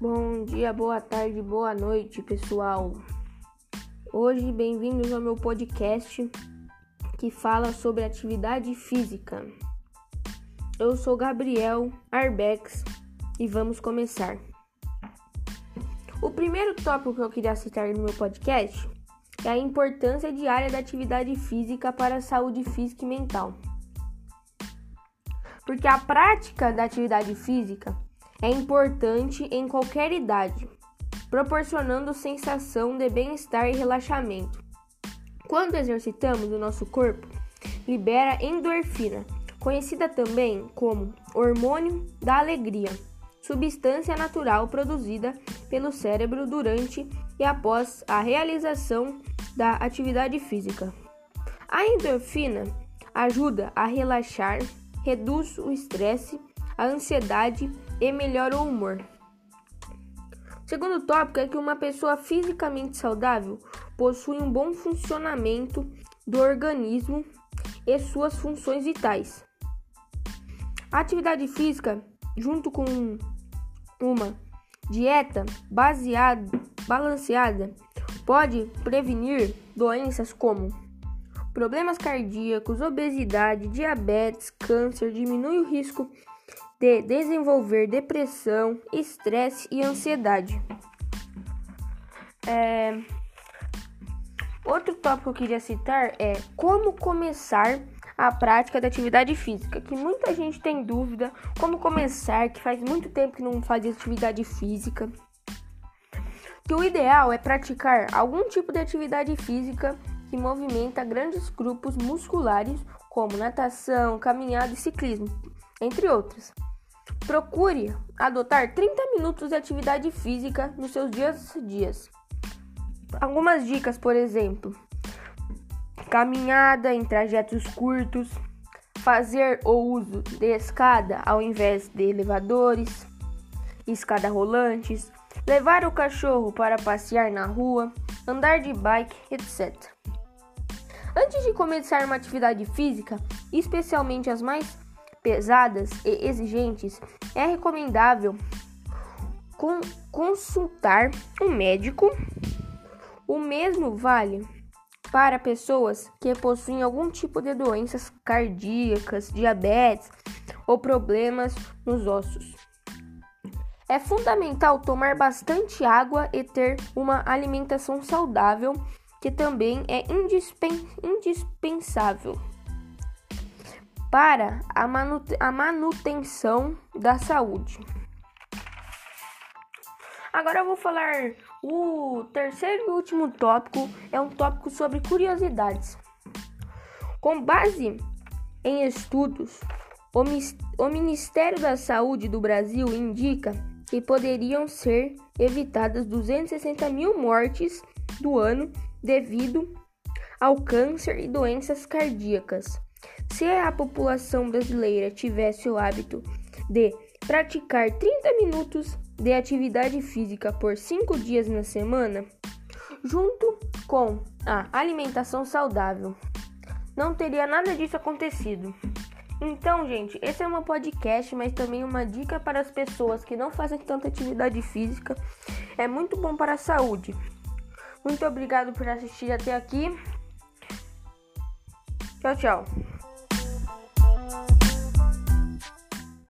Bom dia, boa tarde, boa noite, pessoal. Hoje, bem-vindos ao meu podcast que fala sobre atividade física. Eu sou Gabriel Arbex e vamos começar. O primeiro tópico que eu queria citar no meu podcast é a importância diária da atividade física para a saúde física e mental. Porque a prática da atividade física é importante em qualquer idade, proporcionando sensação de bem-estar e relaxamento. Quando exercitamos o nosso corpo, libera endorfina, conhecida também como hormônio da alegria, substância natural produzida pelo cérebro durante e após a realização da atividade física. A endorfina ajuda a relaxar, reduz o estresse, a ansiedade e melhora o humor. O segundo tópico é que uma pessoa fisicamente saudável possui um bom funcionamento do organismo e suas funções vitais. A atividade física, junto com uma dieta baseada, balanceada, pode prevenir doenças como problemas cardíacos, obesidade, diabetes, câncer, diminui o risco de desenvolver depressão, estresse e ansiedade. É... Outro tópico que eu queria citar é como começar a prática da atividade física, que muita gente tem dúvida como começar, que faz muito tempo que não faz atividade física. Que o ideal é praticar algum tipo de atividade física que movimenta grandes grupos musculares, como natação, caminhada e ciclismo, entre outros. Procure adotar 30 minutos de atividade física nos seus dias dias. Algumas dicas, por exemplo: caminhada em trajetos curtos, fazer o uso de escada ao invés de elevadores, escada rolantes, levar o cachorro para passear na rua, andar de bike, etc. Antes de começar uma atividade física, especialmente as mais pesadas e exigentes, é recomendável consultar um médico. O mesmo vale para pessoas que possuem algum tipo de doenças cardíacas, diabetes ou problemas nos ossos. É fundamental tomar bastante água e ter uma alimentação saudável, que também é indispensável para a, a manutenção da saúde. Agora eu vou falar o terceiro e último tópico, é um tópico sobre curiosidades. Com base em estudos, o Ministério da Saúde do Brasil indica que poderiam ser evitadas 260 mil mortes do ano devido ao câncer e doenças cardíacas. Se a população brasileira tivesse o hábito de praticar 30 minutos de atividade física por 5 dias na semana, junto com a alimentação saudável, não teria nada disso acontecido. Então, gente, esse é um podcast, mas também uma dica para as pessoas que não fazem tanta atividade física. É muito bom para a saúde. Muito obrigado por assistir até aqui. Tchau, tchau.